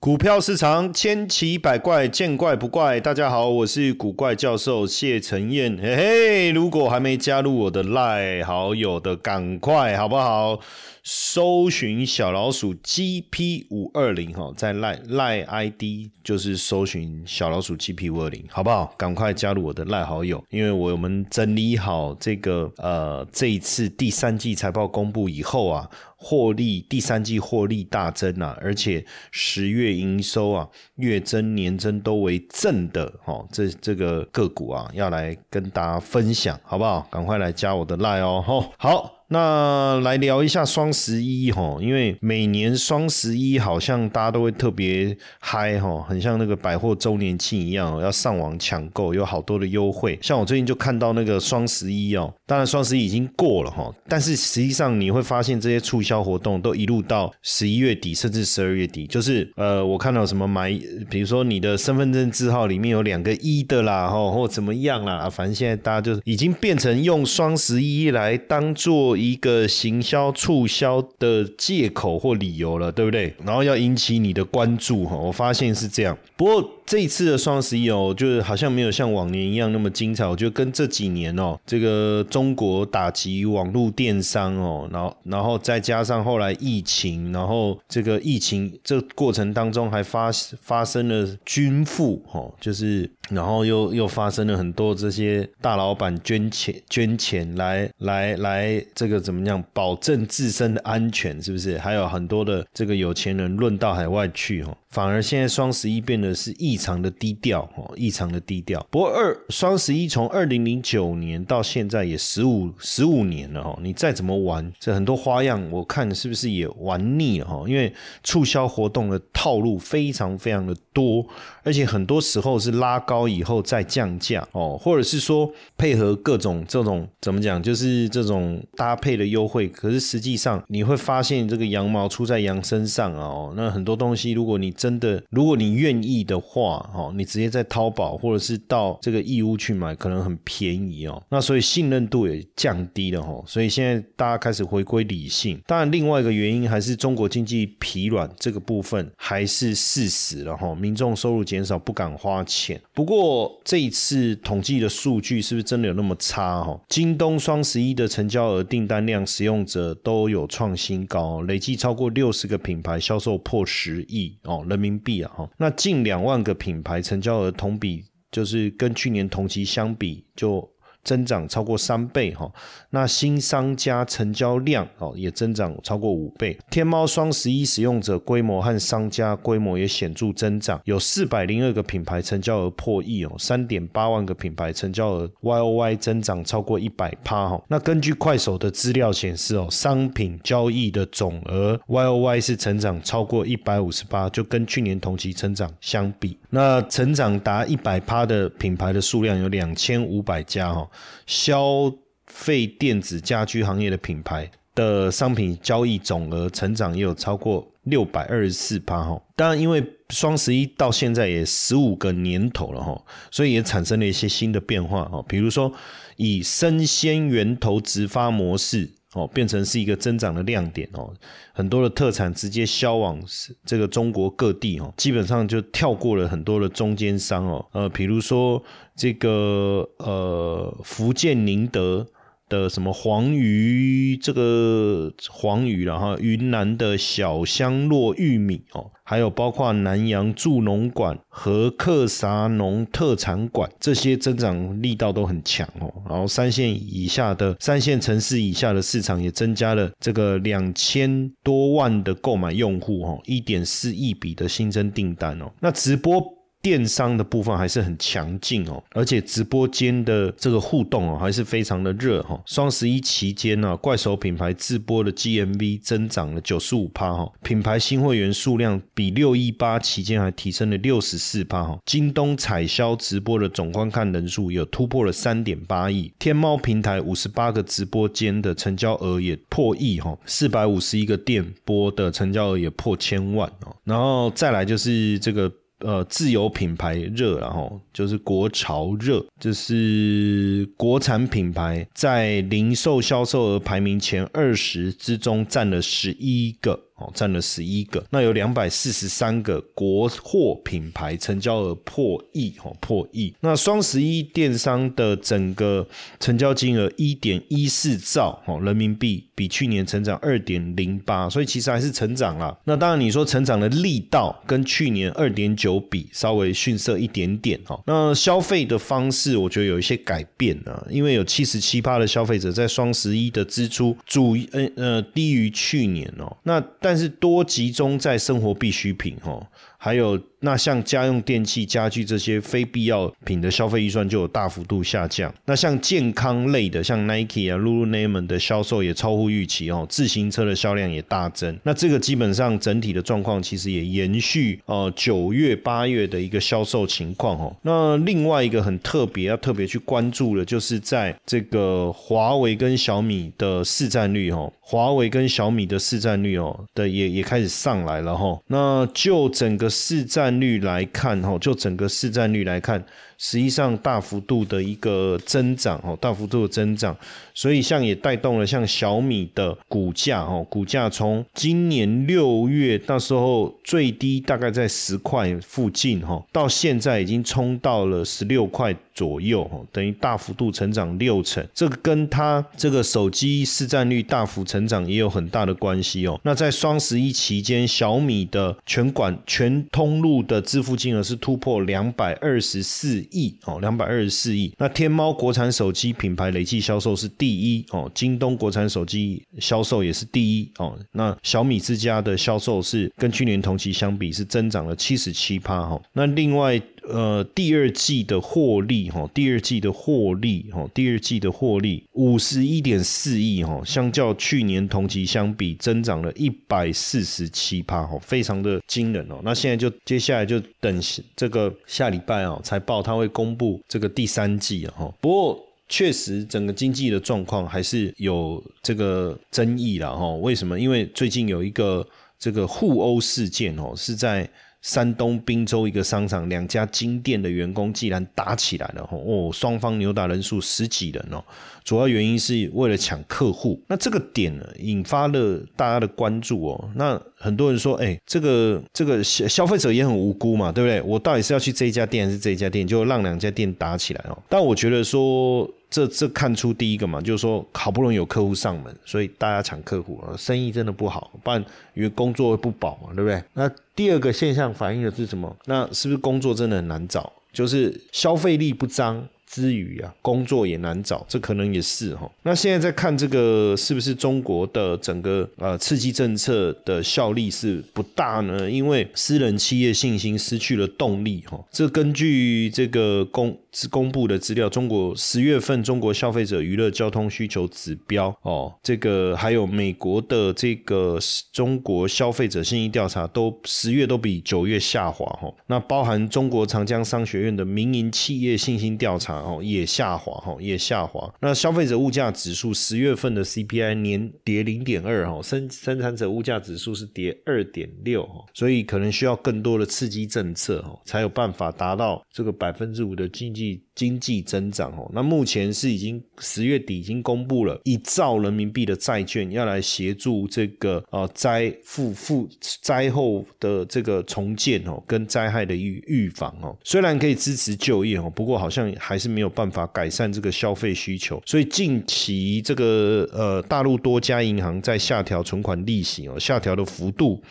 股票市场千奇百怪，见怪不怪。大家好，我是古怪教授谢承彦。嘿嘿，如果还没加入我的赖好友的，赶快好不好？搜寻小老鼠 GP 五二零哈，在赖赖 ID 就是搜寻小老鼠 GP 五二零，好不好？赶快加入我的赖好友，因为我们整理好这个呃这一次第三季财报公布以后啊。获利第三季获利大增啊，而且十月营收啊月增年增都为正的哦，这这个个股啊要来跟大家分享，好不好？赶快来加我的赖哦，吼，好。那来聊一下双十一哈，因为每年双十一好像大家都会特别嗨哈，很像那个百货周年庆一样，要上网抢购，有好多的优惠。像我最近就看到那个双十一哦，当然双十一已经过了哈，但是实际上你会发现这些促销活动都一路到十一月底，甚至十二月底。就是呃，我看到什么买，比如说你的身份证字号里面有两个一的啦，哈，或怎么样啦，反正现在大家就已经变成用双十一来当做。一个行销促销的借口或理由了，对不对？然后要引起你的关注哈，我发现是这样。不过这一次的双十一哦，就是好像没有像往年一样那么精彩。我觉得跟这几年哦，这个中国打击网络电商哦，然后然后再加上后来疫情，然后这个疫情这过程当中还发发生了军富哦，就是然后又又发生了很多这些大老板捐钱捐钱来来来这。个怎么样保证自身的安全？是不是还有很多的这个有钱人论到海外去？哈。反而现在双十一变得是异常的低调哦，异常的低调。不过二双十一从二零零九年到现在也十五十五年了哦，你再怎么玩，这很多花样，我看是不是也玩腻了哈？因为促销活动的套路非常非常的多，而且很多时候是拉高以后再降价哦，或者是说配合各种这种怎么讲，就是这种搭配的优惠。可是实际上你会发现这个羊毛出在羊身上哦，那很多东西如果你真的，如果你愿意的话，哦，你直接在淘宝或者是到这个义乌去买，可能很便宜哦。那所以信任度也降低了哈。所以现在大家开始回归理性。当然，另外一个原因还是中国经济疲软这个部分还是事实了哈。民众收入减少，不敢花钱。不过这一次统计的数据是不是真的有那么差哈？京东双十一的成交额、订单量、使用者都有创新高，累计超过六十个品牌销售破十亿哦。人民币啊，哈，那近两万个品牌成交额同比就是跟去年同期相比就。增长超过三倍哈，那新商家成交量哦也增长超过五倍。天猫双十一使用者规模和商家规模也显著增长，有四百零二个品牌成交额破亿哦，三点八万个品牌成交额 Y O Y 增长超过一百趴哈。那根据快手的资料显示哦，商品交易的总额 Y O Y 是成长超过一百五十八，就跟去年同期成长相比，那成长达一百趴的品牌的数量有两千五百家哈。消费电子家居行业的品牌的商品交易总额成长也有超过六百二十四趴哈。当然，因为双十一到现在也十五个年头了哈，所以也产生了一些新的变化哈。比如说，以生鲜源头直发模式。哦，变成是一个增长的亮点哦，很多的特产直接销往这个中国各地哦，基本上就跳过了很多的中间商哦，呃，比如说这个呃福建宁德。的什么黄鱼，这个黄鱼然后云南的小香糯玉米哦，还有包括南洋助农馆和克萨农特产馆，这些增长力道都很强哦。然后三线以下的三线城市以下的市场也增加了这个两千多万的购买用户哦，一点四亿笔的新增订单哦。那直播。电商的部分还是很强劲哦，而且直播间的这个互动哦还是非常的热哈。双十一期间呢，怪手品牌自播的 GMV 增长了九十五趴哈，品牌新会员数量比六一八期间还提升了六十四趴哈。京东彩销直播的总观看人数有突破了三点八亿，天猫平台五十八个直播间的成交额也破亿哈，四百五十一个店播的成交额也破千万哦。然后再来就是这个。呃，自有品牌热，然后就是国潮热，就是国产品牌在零售销售额排名前二十之中占了十一个。哦，占了十一个。那有两百四十三个国货品牌成交额破亿，哦，破亿。那双十一电商的整个成交金额一点一四兆哦人民币，比去年成长二点零八，所以其实还是成长了。那当然你说成长的力道跟去年二点九比稍微逊色一点点，哈。那消费的方式我觉得有一些改变啊，因为有七十七趴的消费者在双十一的支出主呃呃低于去年哦，那但是多集中在生活必需品哦，还有。那像家用电器、家具这些非必要品的消费预算就有大幅度下降。那像健康类的，像 Nike 啊、Lululemon 的销售也超乎预期哦，自行车的销量也大增。那这个基本上整体的状况其实也延续哦九月、八月的一个销售情况哦。那另外一个很特别要特别去关注的，就是在这个华为跟小米的市占率哦，华为跟小米的市占率哦的也也开始上来了哈。那就整个市占。率来看，哈，就整个市占率来看。实际上大幅度的一个增长哦，大幅度的增长，所以像也带动了像小米的股价哦，股价从今年六月那时候最低大概在十块附近哈，到现在已经冲到了十六块左右哦，等于大幅度成长六成，这个跟它这个手机市占率大幅成长也有很大的关系哦。那在双十一期间，小米的全管全通路的支付金额是突破两百二十四。亿哦，两百二十四亿。那天猫国产手机品牌累计销售是第一哦，京东国产手机销售也是第一哦。那小米之家的销售是跟去年同期相比是增长了七十七趴哈。那另外。呃，第二季的获利哈，第二季的获利哈，第二季的获利五十一点四亿哈，相较去年同期相比，增长了一百四十七趴哈，非常的惊人哦。那现在就接下来就等这个下礼拜啊，财报它会公布这个第三季哈。不过确实整个经济的状况还是有这个争议了哈。为什么？因为最近有一个这个互殴事件哦，是在。山东滨州一个商场，两家金店的员工竟然打起来了哦，双方扭打人数十几人哦，主要原因是为了抢客户。那这个点呢，引发了大家的关注哦。那很多人说，哎，这个这个消消费者也很无辜嘛，对不对？我到底是要去这一家店还是这一家店，就让两家店打起来哦。但我觉得说。这这看出第一个嘛，就是说好不容易有客户上门，所以大家抢客户啊，生意真的不好，不然因为工作不保嘛，对不对？那第二个现象反映的是什么？那是不是工作真的很难找？就是消费力不彰。之余啊，工作也难找，这可能也是哈。那现在在看这个是不是中国的整个呃刺激政策的效力是不大呢？因为私人企业信心失去了动力哈。这根据这个公公布的资料，中国十月份中国消费者娱乐交通需求指标哦，这个还有美国的这个中国消费者信心调查都十月都比九月下滑哈。那包含中国长江商学院的民营企业信心调查。哦，也下滑，哈，也下滑。那消费者物价指数十月份的 CPI 年跌零点二，哈，生生产者物价指数是跌二点六，哈，所以可能需要更多的刺激政策，哈，才有办法达到这个百分之五的经济。经济增长哦，那目前是已经十月底已经公布了一兆人民币的债券，要来协助这个呃灾复复灾后的这个重建哦，跟灾害的预预防哦。虽然可以支持就业哦，不过好像还是没有办法改善这个消费需求。所以近期这个呃大陆多家银行在下调存款利息哦，下调的幅度。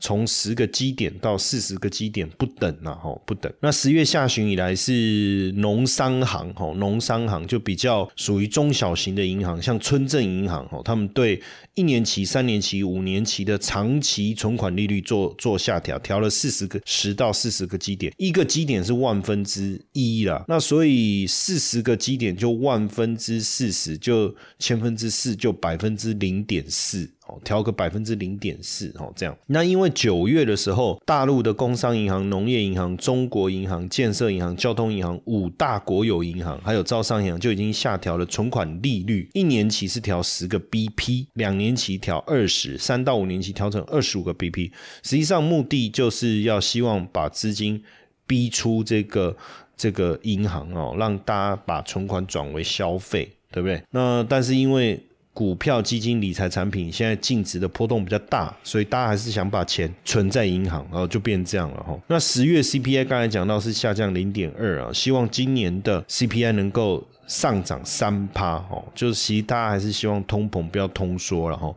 从十个基点到四十个基点不等呐，吼不等。那十月下旬以来是农商行，吼农商行就比较属于中小型的银行，像村镇银行，吼他们对一年期、三年期、五年期的长期存款利率做做下调，调了四十个十到四十个基点，一个基点是万分之一啦。那所以四十个基点就万分之四十，就千分之四，就百分之零点四。调个百分之零点四哦，这样。那因为九月的时候，大陆的工商银行、农业银行、中国银行、建设银行、交通银行五大国有银行，还有招商银行就已经下调了存款利率，一年期是调十个 BP，两年期调二十，三到五年期调成二十五个 BP。实际上目的就是要希望把资金逼出这个这个银行哦，让大家把存款转为消费，对不对？那但是因为股票、基金、理财产品现在净值的波动比较大，所以大家还是想把钱存在银行，然后就变这样了哈。那十月 CPI 刚才讲到是下降零点二啊，希望今年的 CPI 能够。上涨三趴哦，就是其实大家还是希望通膨不要通缩了哈。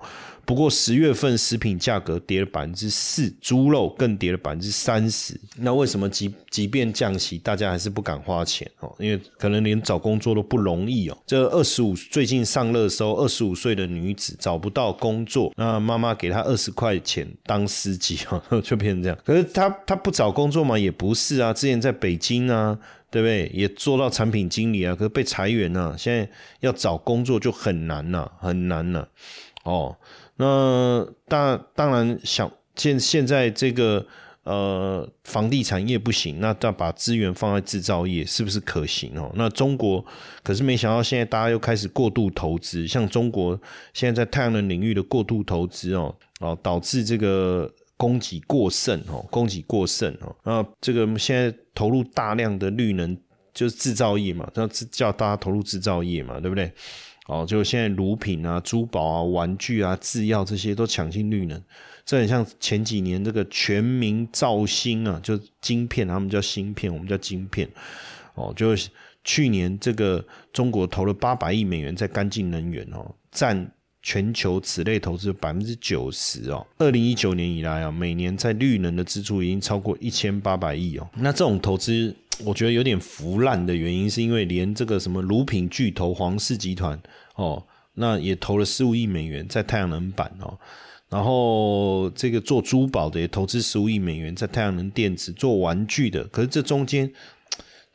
不过十月份食品价格跌了百分之四，猪肉更跌了百分之三十。那为什么即即便降息，大家还是不敢花钱哦？因为可能连找工作都不容易哦。这二十五最近上热搜，二十五岁的女子找不到工作，那妈妈给她二十块钱当司机哦，就变成这样。可是她她不找工作嘛？也不是啊，之前在北京啊。对不对？也做到产品经理啊，可是被裁员了，现在要找工作就很难了，很难了。哦，那当当然想现现在这个呃房地产业不行，那再把资源放在制造业，是不是可行哦？那中国可是没想到，现在大家又开始过度投资，像中国现在在太阳能领域的过度投资哦，哦导致这个。供给过剩哦，供给过剩哦，那这个现在投入大量的绿能，就是制造业嘛，要叫大家投入制造业嘛，对不对？哦，就现在乳品啊、珠宝啊、玩具啊、制药这些都抢进绿能，这很像前几年这个全民造芯啊，就晶片，他们叫芯片，我们叫晶片。哦，就去年这个中国投了八百亿美元在干净能源哦，占。全球此类投资百分之九十哦，二零一九年以来啊，每年在绿能的支出已经超过一千八百亿哦。那这种投资，我觉得有点腐烂的原因，是因为连这个什么乳品巨头皇氏集团哦，那也投了十五亿美元在太阳能板哦，然后这个做珠宝的也投资十五亿美元在太阳能电池，做玩具的，可是这中间。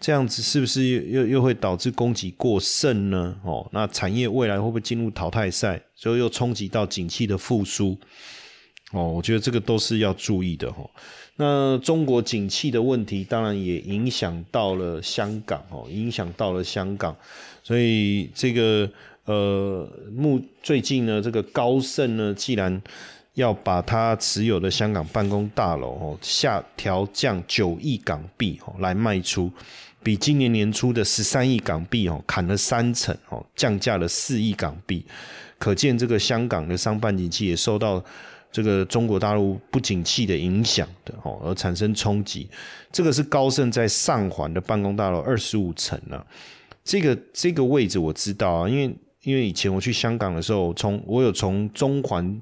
这样子是不是又又又会导致供给过剩呢？哦，那产业未来会不会进入淘汰赛，所以又冲击到景气的复苏？哦，我觉得这个都是要注意的哈。那中国景气的问题，当然也影响到了香港哦，影响到了香港。所以这个呃，目最近呢，这个高盛呢，既然要把它持有的香港办公大楼哦下调降九亿港币哦来卖出。比今年年初的十三亿港币哦，砍了三成哦，降价了四亿港币，可见这个香港的商办景气也受到这个中国大陆不景气的影响的哦，而产生冲击。这个是高盛在上环的办公大楼二十五层啊，这个这个位置我知道啊，因为因为以前我去香港的时候，从我有从中环。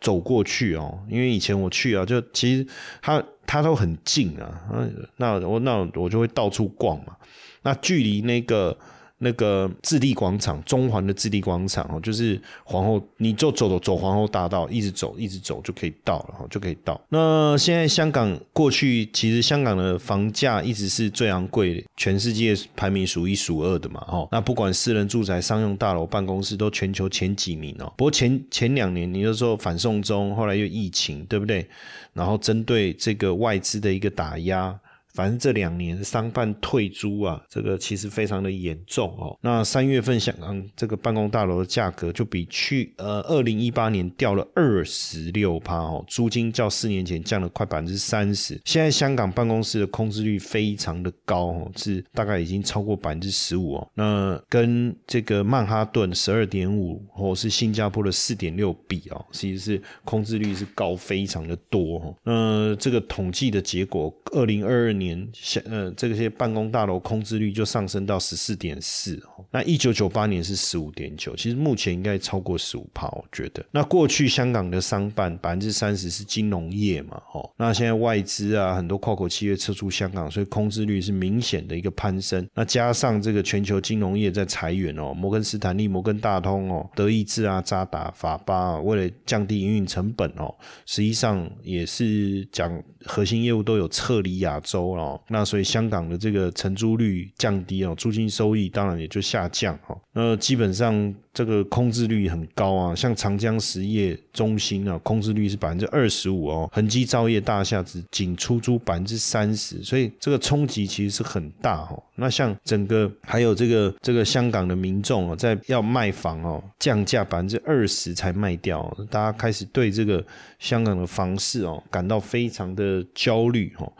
走过去哦，因为以前我去啊，就其实它它都很近啊，那我那我就会到处逛嘛，那距离那个。那个置地广场，中环的置地广场哦，就是皇后，你就走走走皇后大道，一直走一直走就可以到了哈，就可以到。那现在香港过去其实香港的房价一直是最昂贵，全世界排名数一数二的嘛哈。那不管私人住宅、商用大楼、办公室，都全球前几名哦。不过前前两年，你就说反送中，后来又疫情，对不对？然后针对这个外资的一个打压。反正这两年商办退租啊，这个其实非常的严重哦。那三月份香港这个办公大楼的价格就比去呃二零一八年掉了二十六趴哦，租金较四年前降了快百分之三十。现在香港办公室的空置率非常的高哦，是大概已经超过百分之十五哦。那跟这个曼哈顿十二点五或是新加坡的四点六比哦，其实是空置率是高非常的多哦。那这个统计的结果，二零二二年。年，呃，这些办公大楼空置率就上升到十四点四哦。那一九九八年是十五点九，其实目前应该超过十五趴，我觉得。那过去香港的商办百分之三十是金融业嘛，哦，那现在外资啊，很多跨国企业撤出香港，所以空置率是明显的一个攀升。那加上这个全球金融业在裁员哦，摩根斯坦利、摩根大通哦、德意志啊、渣打、法巴，为了降低营运成本哦，实际上也是讲核心业务都有撤离亚洲。哦，那所以香港的这个承租率降低哦，租金收益当然也就下降哦。那基本上这个空置率很高啊，像长江实业中心啊，空置率是百分之二十五哦，恒基造业大厦只仅出租百分之三十，所以这个冲击其实是很大哦。那像整个还有这个这个香港的民众哦，在要卖房哦，降价百分之二十才卖掉，大家开始对这个香港的房市哦感到非常的焦虑哦。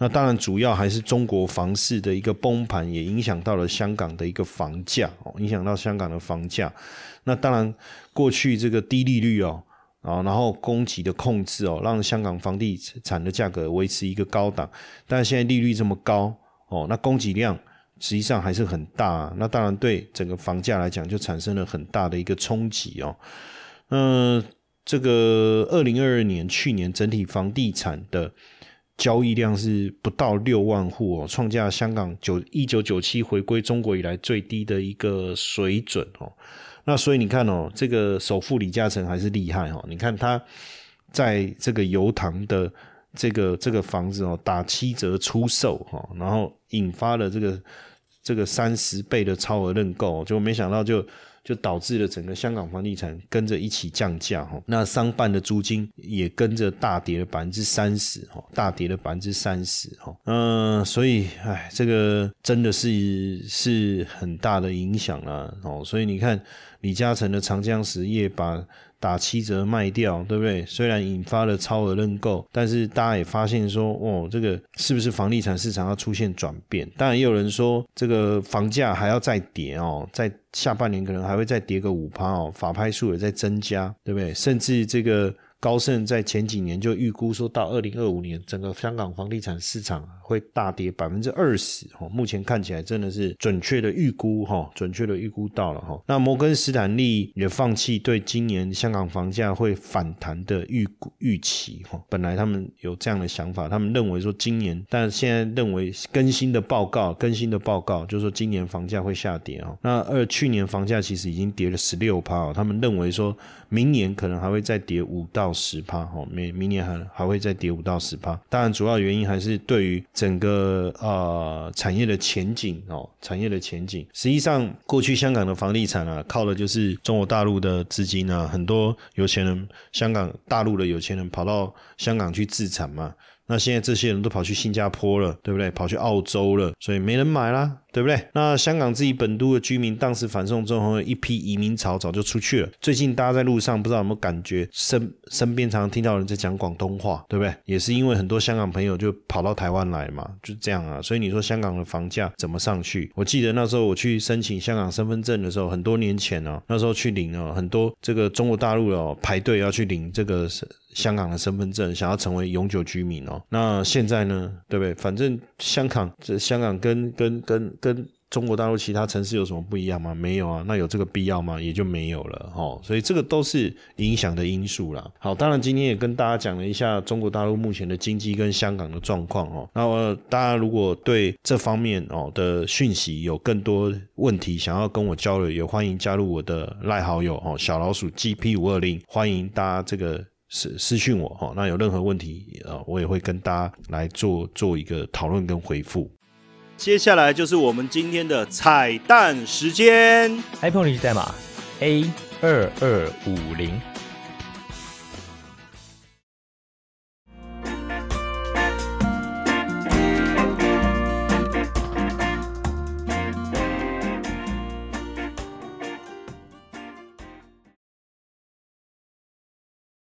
那当然，主要还是中国房市的一个崩盘，也影响到了香港的一个房价哦，影响到香港的房价。那当然，过去这个低利率哦，啊，然后供给的控制哦，让香港房地产的价格维持一个高档。但是现在利率这么高哦，那供给量实际上还是很大。那当然对整个房价来讲，就产生了很大的一个冲击哦。嗯，这个二零二二年去年整体房地产的。交易量是不到六万户哦，创下香港九一九九七回归中国以来最低的一个水准哦。那所以你看哦，这个首富李嘉诚还是厉害哦。你看他在这个油塘的这个这个房子哦，打七折出售哈，然后引发了这个这个三十倍的超额认购，就没想到就。就导致了整个香港房地产跟着一起降价哈，那商办的租金也跟着大跌了百分之三十哈，大跌了百分之三十哈，嗯，所以哎，这个真的是是很大的影响啊哦，所以你看李嘉诚的长江实业把。打七折卖掉，对不对？虽然引发了超额认购，但是大家也发现说，哦，这个是不是房地产市场要出现转变？当然，也有人说，这个房价还要再跌哦，在下半年可能还会再跌个五趴哦，法拍数也在增加，对不对？甚至这个。高盛在前几年就预估说，到二零二五年，整个香港房地产市场会大跌百分之二十。哈，目前看起来真的是准确的预估，哈，准确的预估到了，哈。那摩根斯坦利也放弃对今年香港房价会反弹的预预期，哈。本来他们有这样的想法，他们认为说今年，但现在认为更新的报告，更新的报告就是说今年房价会下跌，哈。那二去年房价其实已经跌了十六趴，他们认为说明年可能还会再跌五到。十趴哈，明明年还还会再跌五到十趴。当然，主要原因还是对于整个啊产业的前景哦，产业的前景。实际上，过去香港的房地产啊，靠的就是中国大陆的资金啊，很多有钱人，香港大陆的有钱人跑到香港去自产嘛。那现在这些人都跑去新加坡了，对不对？跑去澳洲了，所以没人买啦。对不对？那香港自己本都的居民，当时反送中后一批移民潮早就出去了。最近大家在路上，不知道有没有感觉身身边常常听到人在讲广东话，对不对？也是因为很多香港朋友就跑到台湾来嘛，就这样啊。所以你说香港的房价怎么上去？我记得那时候我去申请香港身份证的时候，很多年前哦，那时候去领哦，很多这个中国大陆哦排队要去领这个香港的身份证，想要成为永久居民哦。那现在呢，对不对？反正香港这香港跟跟跟跟。中国大陆其他城市有什么不一样吗？没有啊，那有这个必要吗？也就没有了哈。所以这个都是影响的因素啦。好，当然今天也跟大家讲了一下中国大陆目前的经济跟香港的状况哦。那大家如果对这方面哦的讯息有更多问题想要跟我交流，也欢迎加入我的赖好友哦，小老鼠 GP 五二零，欢迎大家这个私私讯我哈。那有任何问题啊，我也会跟大家来做做一个讨论跟回复。接下来就是我们今天的彩蛋时间。iPhone 历史代码 A 二二五零。